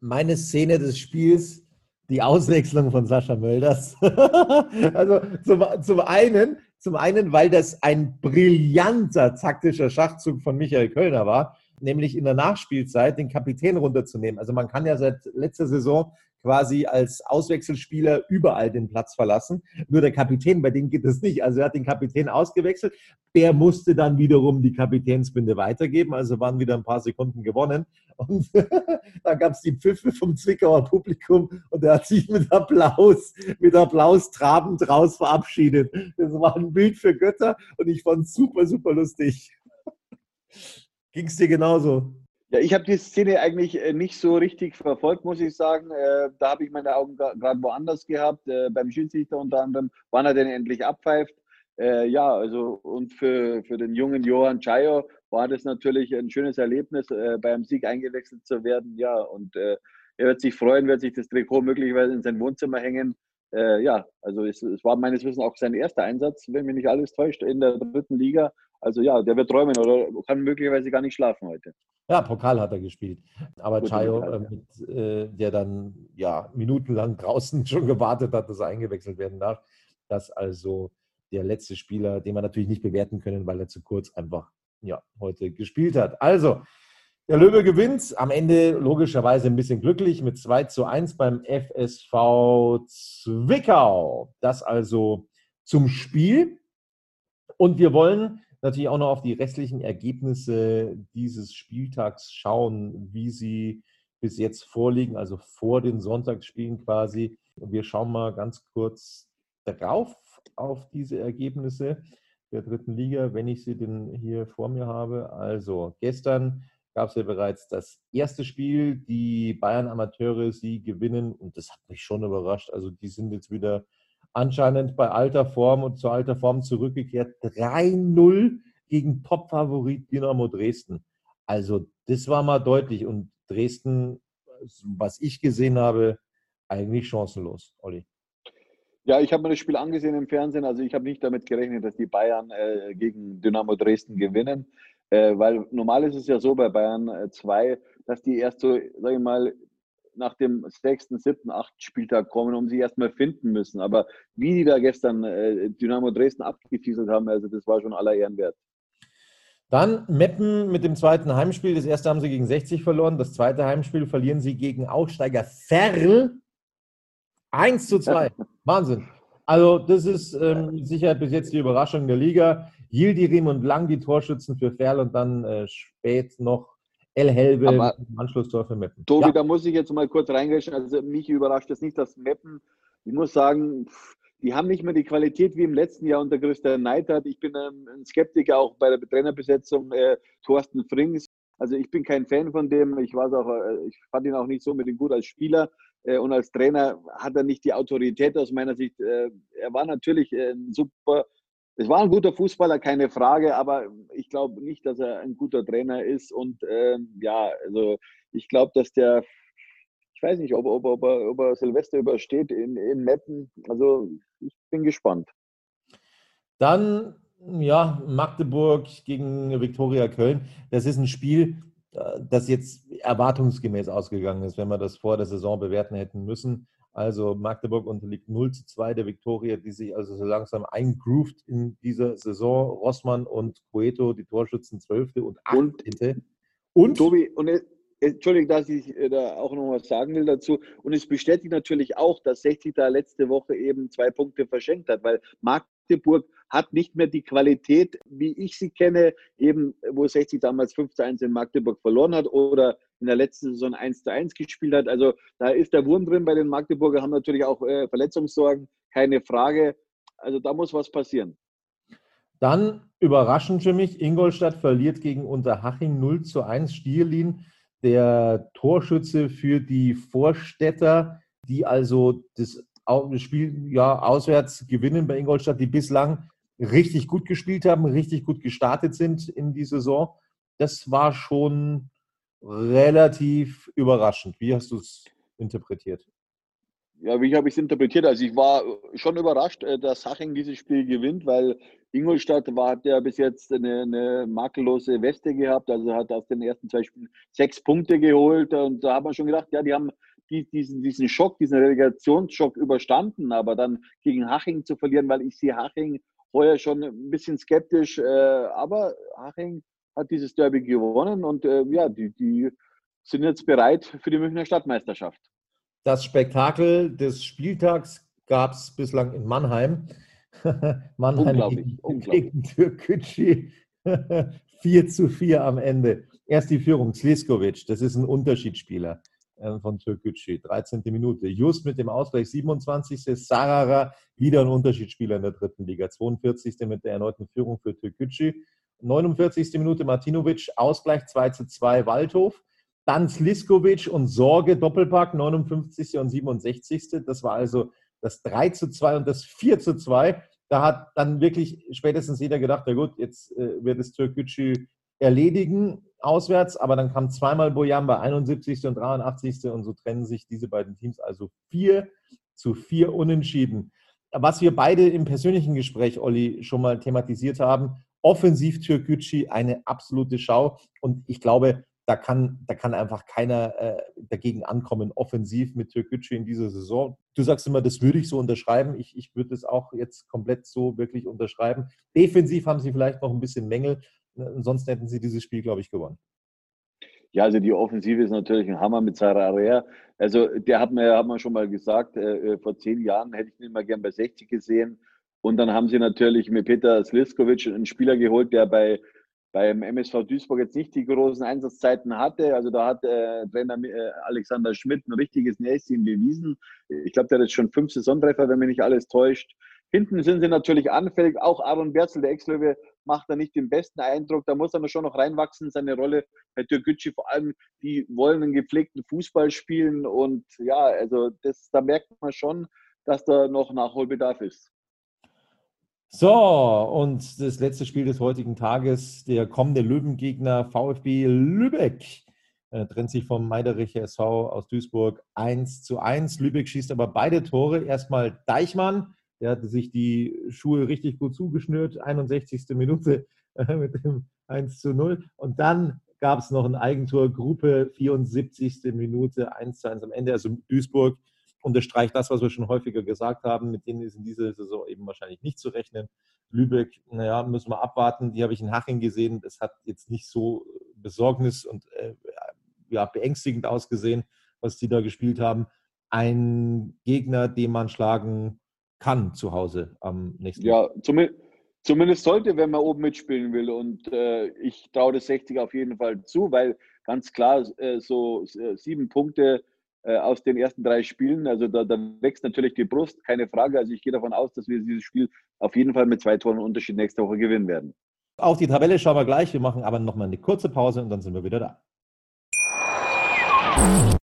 Meine Szene des Spiels die Auswechslung von Sascha Mölders. also zum, zum, einen, zum einen, weil das ein brillanter taktischer Schachzug von Michael Kölner war, nämlich in der Nachspielzeit den Kapitän runterzunehmen. Also man kann ja seit letzter Saison quasi als Auswechselspieler überall den Platz verlassen. Nur der Kapitän, bei dem geht das nicht. Also er hat den Kapitän ausgewechselt. Der musste dann wiederum die Kapitänsbinde weitergeben. Also waren wieder ein paar Sekunden gewonnen. Und dann gab es die Pfiffe vom Zwickauer Publikum und er hat sich mit Applaus, mit Applaus trabend raus verabschiedet. Das war ein Bild für Götter und ich fand es super, super lustig. Ging es dir genauso? Ja, ich habe die Szene eigentlich äh, nicht so richtig verfolgt, muss ich sagen. Äh, da habe ich meine Augen gerade woanders gehabt, äh, beim Schiedsrichter unter anderem, wann er denn endlich abpfeift. Ja, also und für, für den jungen Johann Chayo war das natürlich ein schönes Erlebnis, beim Sieg eingewechselt zu werden. Ja, und er wird sich freuen, wird sich das Trikot möglicherweise in sein Wohnzimmer hängen. Ja, also es, es war meines Wissens auch sein erster Einsatz, wenn mich nicht alles täuscht, in der dritten Liga. Also ja, der wird träumen oder kann möglicherweise gar nicht schlafen heute. Ja, Pokal hat er gespielt. Aber Chayo, äh, mit, äh, der dann ja minutenlang draußen schon gewartet hat, dass er eingewechselt werden darf, das also der letzte Spieler, den wir natürlich nicht bewerten können, weil er zu kurz einfach ja, heute gespielt hat. Also, der Löwe gewinnt am Ende logischerweise ein bisschen glücklich mit 2 zu 1 beim FSV Zwickau. Das also zum Spiel. Und wir wollen natürlich auch noch auf die restlichen Ergebnisse dieses Spieltags schauen, wie sie bis jetzt vorliegen, also vor den Sonntagsspielen quasi. Wir schauen mal ganz kurz darauf auf diese Ergebnisse der dritten Liga, wenn ich sie denn hier vor mir habe. Also gestern gab es ja bereits das erste Spiel. Die Bayern Amateure, sie gewinnen und das hat mich schon überrascht. Also die sind jetzt wieder anscheinend bei alter Form und zu alter Form zurückgekehrt. 3-0 gegen Top-Favorit Dynamo Dresden. Also das war mal deutlich. Und Dresden, was ich gesehen habe, eigentlich chancenlos, Olli. Ja, ich habe mir das Spiel angesehen im Fernsehen. Also ich habe nicht damit gerechnet, dass die Bayern äh, gegen Dynamo Dresden gewinnen. Äh, weil normal ist es ja so bei Bayern 2, äh, dass die erst so, sage ich mal, nach dem sechsten, siebten, achten Spieltag kommen, um sie erstmal finden müssen. Aber wie die da gestern äh, Dynamo Dresden abgefieselt haben, also das war schon aller Ehren wert. Dann Meppen mit dem zweiten Heimspiel. Das erste haben sie gegen 60 verloren. Das zweite Heimspiel verlieren sie gegen Aufsteiger Ferl 1 zu 2. Wahnsinn. Also, das ist ähm, Sicherheit bis jetzt die Überraschung der Liga. Yildirim und Lang die Torschützen für Ferl und dann äh, spät noch El Helve im Anschlusstor für Meppen. Tobi, ja. da muss ich jetzt mal kurz reingreifen. Also, mich überrascht das nicht, dass Meppen, ich muss sagen, die haben nicht mehr die Qualität wie im letzten Jahr unter Christian Neidhardt. Ich bin ein Skeptiker auch bei der Trainerbesetzung äh, Thorsten Frings. Also ich bin kein Fan von dem. Ich weiß auch, äh, ich fand ihn auch nicht so ihm gut als Spieler. Äh, und als Trainer hat er nicht die Autorität aus meiner Sicht. Äh, er war natürlich ein super, es war ein guter Fußballer, keine Frage, aber ich glaube nicht, dass er ein guter Trainer ist. Und ähm, ja, also ich glaube, dass der, ich weiß nicht, ob, ob, ob, er, ob er Silvester übersteht in, in Meppen. Also ich bin gespannt. Dann ja, Magdeburg gegen Viktoria Köln. Das ist ein Spiel, äh, das jetzt erwartungsgemäß ausgegangen ist, wenn wir das vor der Saison bewerten hätten müssen. Also Magdeburg unterliegt 0 zu 2 der Viktoria, die sich also so langsam eingroovt in dieser Saison. Rossmann und Cueto, die Torschützen 12. und 18. Und, Tobi, und Entschuldigung, dass ich äh, da auch noch was sagen will dazu. Und es bestätigt natürlich auch, dass 60 da letzte Woche eben zwei Punkte verschenkt hat, weil Magdeburg hat nicht mehr die Qualität, wie ich sie kenne, eben wo 60 damals 5 zu 1 in Magdeburg verloren hat oder in der letzten Saison 1 zu 1 gespielt hat. Also da ist der Wurm drin bei den Magdeburger, haben natürlich auch äh, Verletzungssorgen, keine Frage. Also da muss was passieren. Dann überraschend für mich, Ingolstadt verliert gegen Unterhaching 0 zu 1. Stierlin der Torschütze für die Vorstädter, die also das Spiel ja, auswärts gewinnen bei Ingolstadt, die bislang richtig gut gespielt haben, richtig gut gestartet sind in die Saison. Das war schon relativ überraschend. Wie hast du es interpretiert? Ja, wie habe ich es interpretiert? Also ich war schon überrascht, äh, dass Haching dieses Spiel gewinnt, weil Ingolstadt war, hat ja bis jetzt eine, eine makellose Weste gehabt, also hat aus den ersten zwei Spielen sechs Punkte geholt und da hat man schon gedacht, ja, die haben die, diesen, diesen Schock, diesen Relegationsschock überstanden, aber dann gegen Haching zu verlieren, weil ich sehe Haching heuer schon ein bisschen skeptisch, äh, aber Haching hat dieses Derby gewonnen und äh, ja, die, die sind jetzt bereit für die Münchner Stadtmeisterschaft. Das Spektakel des Spieltags gab es bislang in Mannheim. Mannheim unglaublich, gegen, Türkgücü 4 zu 4 am Ende. Erst die Führung, Sliskovic, das ist ein Unterschiedsspieler äh, von Türkgücü, 13. Minute. Just mit dem Ausgleich 27. Sarara, wieder ein Unterschiedsspieler in der dritten Liga, 42. mit der erneuten Führung für Türkgücü. 49. Minute Martinovic, Ausgleich 2 zu 2 Waldhof. Dann Sliskovic und Sorge, Doppelpack, 59. und 67. Das war also das 3 zu 2 und das 4 zu 2. Da hat dann wirklich spätestens jeder gedacht, na gut, jetzt äh, wird es Türkgücü erledigen auswärts, aber dann kam zweimal Boyamba, 71. und 83. und so trennen sich diese beiden Teams also 4 zu 4 unentschieden. Was wir beide im persönlichen Gespräch, Olli, schon mal thematisiert haben, offensiv Türkgücü eine absolute Schau und ich glaube, da kann, da kann einfach keiner äh, dagegen ankommen, offensiv mit Türkgücü in dieser Saison. Du sagst immer, das würde ich so unterschreiben. Ich, ich würde es auch jetzt komplett so wirklich unterschreiben. Defensiv haben sie vielleicht noch ein bisschen Mängel. Ansonsten hätten sie dieses Spiel, glaube ich, gewonnen. Ja, also die Offensive ist natürlich ein Hammer mit Sarah Area. Also der hat mir, hat man schon mal gesagt, äh, äh, vor zehn Jahren hätte ich ihn mal gern bei 60 gesehen. Und dann haben sie natürlich mit Peter Sliskovic einen Spieler geholt, der bei beim MSV Duisburg jetzt nicht die großen Einsatzzeiten hatte. Also da hat äh, Trainer äh, Alexander Schmidt ein richtiges Näschen bewiesen. Ich glaube, der hat jetzt schon fünf Saisontreffer, wenn mich nicht alles täuscht. Hinten sind sie natürlich anfällig. Auch Aaron Berzel, der Ex-Löwe, macht da nicht den besten Eindruck. Da muss er schon noch reinwachsen, seine Rolle. Herr Türkgücü vor allem, die wollen einen gepflegten Fußball spielen. Und ja, also das, da merkt man schon, dass da noch Nachholbedarf ist. So, und das letzte Spiel des heutigen Tages, der kommende Löwengegner VfB Lübeck äh, trennt sich vom Meidericher SV aus Duisburg 1 zu 1. Lübeck schießt aber beide Tore. Erstmal Deichmann, der hatte sich die Schuhe richtig gut zugeschnürt, 61. Minute äh, mit dem 1 zu 0. Und dann gab es noch ein Eigentor, Gruppe 74. Minute 1 zu 1 am Ende. Also Duisburg unterstreicht das, was wir schon häufiger gesagt haben. Mit denen ist in dieser Saison eben wahrscheinlich nicht zu rechnen. Lübeck, naja, müssen wir abwarten. Die habe ich in Haching gesehen. Das hat jetzt nicht so besorgnis- und äh, ja, beängstigend ausgesehen, was die da gespielt haben. Ein Gegner, den man schlagen kann zu Hause am nächsten Ja, zumindest, zumindest sollte, wenn man oben mitspielen will. Und äh, ich traue das 60 auf jeden Fall zu, weil ganz klar äh, so äh, sieben Punkte äh, aus den ersten drei Spielen. Also da, da, wächst natürlich die Brust, keine Frage. Also ich gehe davon aus, dass wir dieses Spiel auf jeden Fall mit zwei Toren Unterschied nächste Woche gewinnen werden. Auf die Tabelle schauen wir gleich. Wir machen aber nochmal eine kurze Pause und dann sind wir wieder da.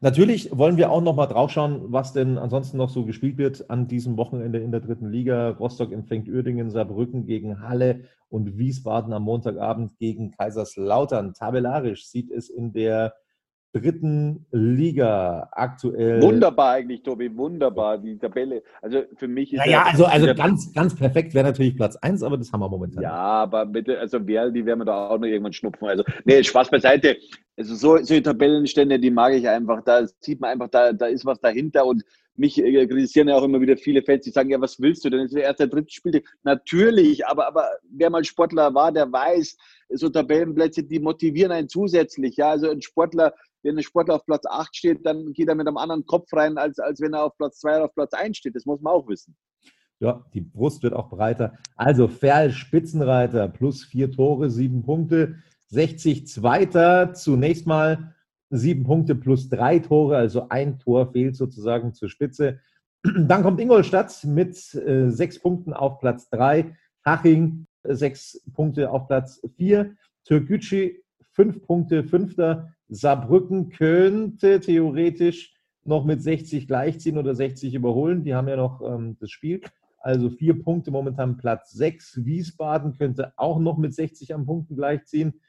Natürlich wollen wir auch noch mal drauf schauen, was denn ansonsten noch so gespielt wird an diesem Wochenende in der dritten Liga. Rostock empfängt Uerdingen, Saarbrücken gegen Halle und Wiesbaden am Montagabend gegen Kaiserslautern. Tabellarisch sieht es in der dritten Liga aktuell. Wunderbar eigentlich, Tobi, wunderbar, die Tabelle. Also für mich ist. Naja, also, also ganz, ganz perfekt wäre natürlich Platz 1, aber das haben wir momentan. Ja, aber bitte, also wer, die werden wir da auch noch irgendwann schnupfen. Also, nee, Spaß beiseite. Also so, solche Tabellenstände, die mag ich einfach. Da sieht man einfach, da, da ist was dahinter und mich äh, kritisieren ja auch immer wieder viele Fans, die sagen, ja, was willst du denn? Das ist der erste, dritte Spiel. Natürlich, aber, aber wer mal Sportler war, der weiß, so Tabellenplätze, die motivieren einen zusätzlich. Ja, also ein Sportler, wenn ein Sportler auf Platz 8 steht, dann geht er mit einem anderen Kopf rein, als, als wenn er auf Platz 2 oder auf Platz 1 steht. Das muss man auch wissen. Ja, die Brust wird auch breiter. Also Ferl Spitzenreiter plus vier Tore, sieben Punkte. 60 Zweiter, zunächst mal sieben Punkte plus drei Tore, also ein Tor fehlt sozusagen zur Spitze. Dann kommt Ingolstadt mit äh, sechs Punkten auf Platz drei. Haching äh, sechs Punkte auf Platz vier. Türkgücü fünf Punkte, fünfter. Saarbrücken könnte theoretisch noch mit 60 gleichziehen oder 60 überholen. Die haben ja noch ähm, das Spiel. Also vier Punkte momentan Platz sechs. Wiesbaden könnte auch noch mit 60 am Punkten gleichziehen.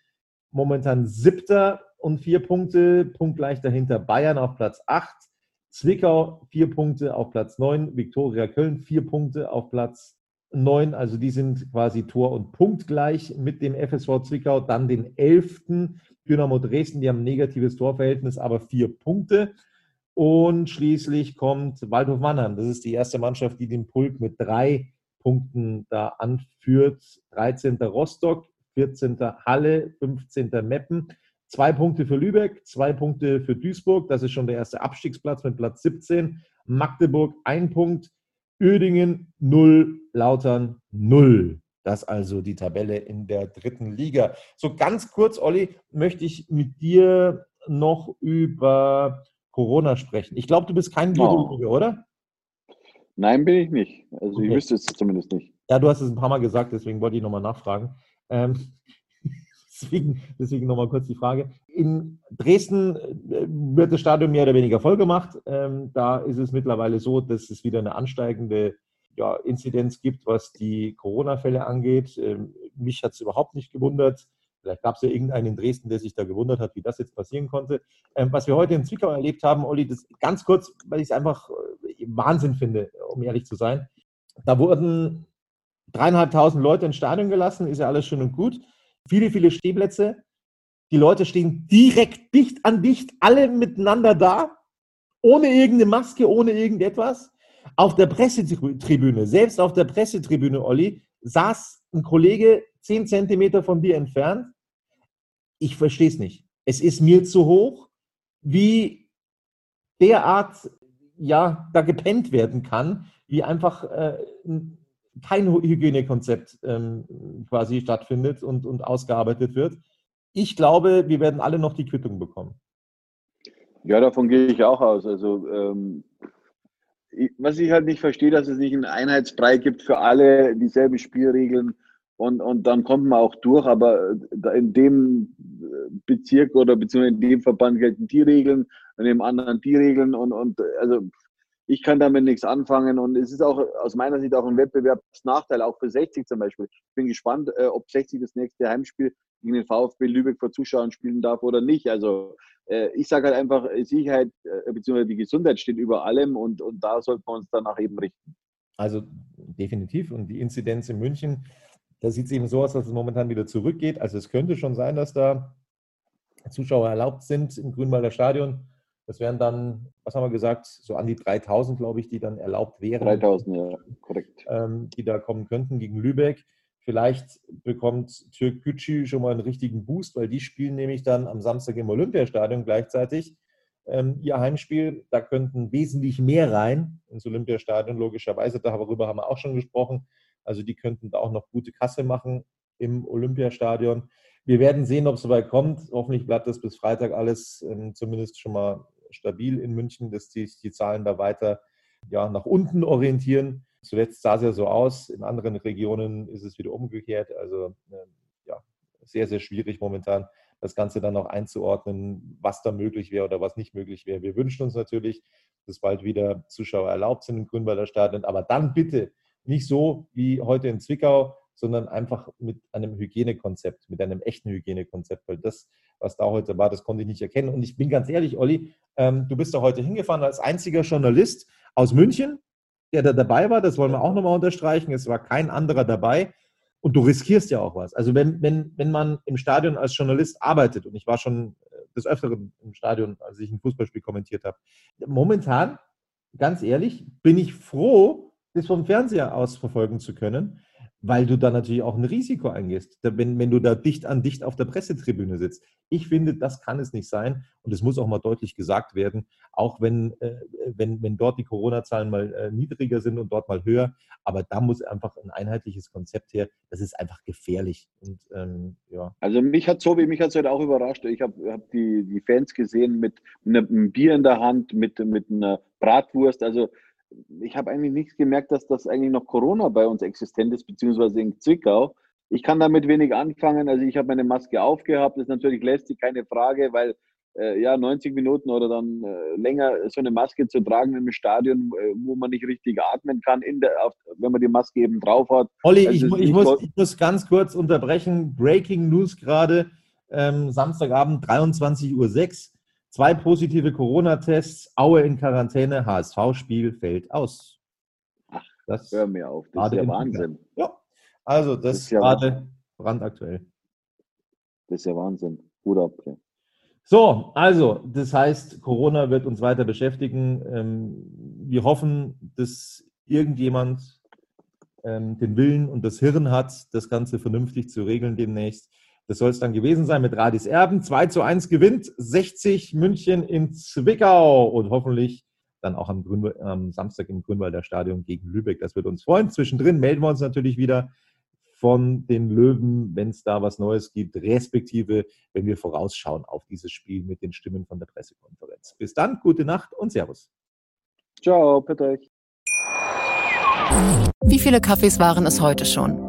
Momentan siebter und vier Punkte, punktgleich dahinter Bayern auf Platz acht. Zwickau vier Punkte auf Platz neun. Viktoria Köln vier Punkte auf Platz neun. Also die sind quasi Tor- und Punktgleich mit dem FSV Zwickau. Dann den elften Dynamo Dresden, die haben ein negatives Torverhältnis, aber vier Punkte. Und schließlich kommt Waldhof Mannheim. Das ist die erste Mannschaft, die den Pulk mit drei Punkten da anführt. 13. Rostock, 14. Halle, 15. Meppen. Zwei Punkte für Lübeck, zwei Punkte für Duisburg. Das ist schon der erste Abstiegsplatz mit Platz 17. Magdeburg ein Punkt. Ödingen 0, Lautern 0. Das also die Tabelle in der dritten Liga. So ganz kurz, Olli, möchte ich mit dir noch über Corona sprechen. Ich glaube, du bist kein Virologe, oh. oder? Nein, bin ich nicht. Also okay. ich wüsste es zumindest nicht. Ja, du hast es ein paar Mal gesagt, deswegen wollte ich nochmal nachfragen. Ähm, deswegen deswegen nochmal kurz die Frage. In Dresden äh, wird das Stadion mehr oder weniger voll gemacht. Ähm, da ist es mittlerweile so, dass es wieder eine ansteigende ja, Inzidenz gibt, was die Corona-Fälle angeht. Ähm, mich hat es überhaupt nicht gewundert. Vielleicht gab es ja irgendeinen in Dresden, der sich da gewundert hat, wie das jetzt passieren konnte. Ähm, was wir heute in Zwickau erlebt haben, Olli, das ganz kurz, weil ich es einfach äh, Wahnsinn finde, um ehrlich zu sein. Da wurden dreieinhalbtausend Leute ins Stadion gelassen, ist ja alles schön und gut. Viele, viele Stehplätze. Die Leute stehen direkt dicht an dicht, alle miteinander da, ohne irgendeine Maske, ohne irgendetwas. Auf der Pressetribüne, selbst auf der Pressetribüne, Olli, saß ein Kollege zehn Zentimeter von dir entfernt. Ich verstehe es nicht. Es ist mir zu hoch, wie derart ja da gepennt werden kann, wie einfach äh, kein Hygienekonzept ähm, quasi stattfindet und, und ausgearbeitet wird. Ich glaube, wir werden alle noch die Quittung bekommen. Ja, davon gehe ich auch aus. Also ähm, was ich halt nicht verstehe, dass es nicht einen Einheitsbrei gibt für alle, dieselben Spielregeln und, und dann kommt man auch durch, aber in dem Bezirk oder beziehungsweise in dem Verband gelten die Regeln, in dem anderen die Regeln und, und also ich kann damit nichts anfangen und es ist auch aus meiner Sicht auch ein Wettbewerbsnachteil, auch für 60 zum Beispiel. Ich bin gespannt, äh, ob 60 das nächste Heimspiel gegen den VfB Lübeck vor Zuschauern spielen darf oder nicht. Also äh, ich sage halt einfach, Sicherheit äh, bzw. die Gesundheit steht über allem und, und da sollten wir uns danach eben richten. Also definitiv und die Inzidenz in München, da sieht es eben so aus, dass es momentan wieder zurückgeht. Also es könnte schon sein, dass da Zuschauer erlaubt sind im Grünwalder Stadion. Das wären dann, was haben wir gesagt, so an die 3000, glaube ich, die dann erlaubt wären. 3000, ja, korrekt. Ähm, die da kommen könnten gegen Lübeck. Vielleicht bekommt Türk Gücü schon mal einen richtigen Boost, weil die spielen nämlich dann am Samstag im Olympiastadion gleichzeitig ähm, ihr Heimspiel. Da könnten wesentlich mehr rein ins Olympiastadion, logischerweise. Darüber haben wir auch schon gesprochen. Also die könnten da auch noch gute Kasse machen im Olympiastadion. Wir werden sehen, ob es soweit kommt. Hoffentlich bleibt das bis Freitag alles ähm, zumindest schon mal stabil in München, dass sich die, Zahlen da weiter ja, nach unten orientieren. Zuletzt sah es ja so aus, in anderen Regionen ist es wieder umgekehrt. Also äh, ja, sehr, sehr schwierig momentan, das Ganze dann auch einzuordnen, was da möglich wäre oder was nicht möglich wäre. Wir wünschen uns natürlich, dass bald wieder Zuschauer erlaubt sind im Grünwalder Stadion, aber dann bitte nicht so wie heute in Zwickau, sondern einfach mit einem Hygienekonzept, mit einem echten Hygienekonzept, weil das, was da heute war, das konnte ich nicht erkennen. Und ich bin ganz ehrlich, Olli, ähm, du bist da heute hingefahren als einziger Journalist aus München, der da dabei war. Das wollen wir auch nochmal unterstreichen. Es war kein anderer dabei. Und du riskierst ja auch was. Also wenn, wenn, wenn man im Stadion als Journalist arbeitet, und ich war schon äh, des Öfteren im Stadion, als ich ein Fußballspiel kommentiert habe, momentan, ganz ehrlich, bin ich froh, das vom Fernseher aus verfolgen zu können, weil du da natürlich auch ein Risiko eingehst, wenn, wenn du da dicht an dicht auf der Pressetribüne sitzt. Ich finde, das kann es nicht sein und es muss auch mal deutlich gesagt werden, auch wenn, äh, wenn, wenn dort die Corona-Zahlen mal äh, niedriger sind und dort mal höher, aber da muss einfach ein einheitliches Konzept her. Das ist einfach gefährlich. Und, ähm, ja. Also mich hat so wie mich hat es heute auch überrascht. Ich habe hab die, die Fans gesehen mit, mit einem Bier in der Hand, mit, mit einer Bratwurst. Also ich habe eigentlich nichts gemerkt, dass das eigentlich noch Corona bei uns existent ist, beziehungsweise in Zwickau. Ich kann damit wenig anfangen. Also ich habe meine Maske aufgehabt. Das ist natürlich lästig, keine Frage, weil äh, ja 90 Minuten oder dann äh, länger so eine Maske zu tragen im Stadion, äh, wo man nicht richtig atmen kann, der, auf, wenn man die Maske eben drauf hat. Olli, ich, ich, muss, ich muss ganz kurz unterbrechen. Breaking News gerade. Ähm, Samstagabend 23.06 Uhr. Zwei positive Corona-Tests, Aue in Quarantäne, HSV-Spiel fällt aus. Ach, das hör mir auf, das ist ja Wahnsinn. Ja, also das, das ist ja gerade brandaktuell. Das ist ja Wahnsinn. Gut ab. Ja. So, also, das heißt, Corona wird uns weiter beschäftigen. Ähm, wir hoffen, dass irgendjemand ähm, den Willen und das Hirn hat, das Ganze vernünftig zu regeln demnächst. Das soll es dann gewesen sein mit Radis Erben. 2 zu 1 gewinnt 60 München in Zwickau und hoffentlich dann auch am, Grün, am Samstag im Grünwalder Stadion gegen Lübeck. Das wird uns freuen. Zwischendrin melden wir uns natürlich wieder von den Löwen, wenn es da was Neues gibt, respektive wenn wir vorausschauen auf dieses Spiel mit den Stimmen von der Pressekonferenz. Bis dann, gute Nacht und Servus. Ciao, bitte euch. Wie viele Kaffees waren es heute schon?